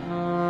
うん。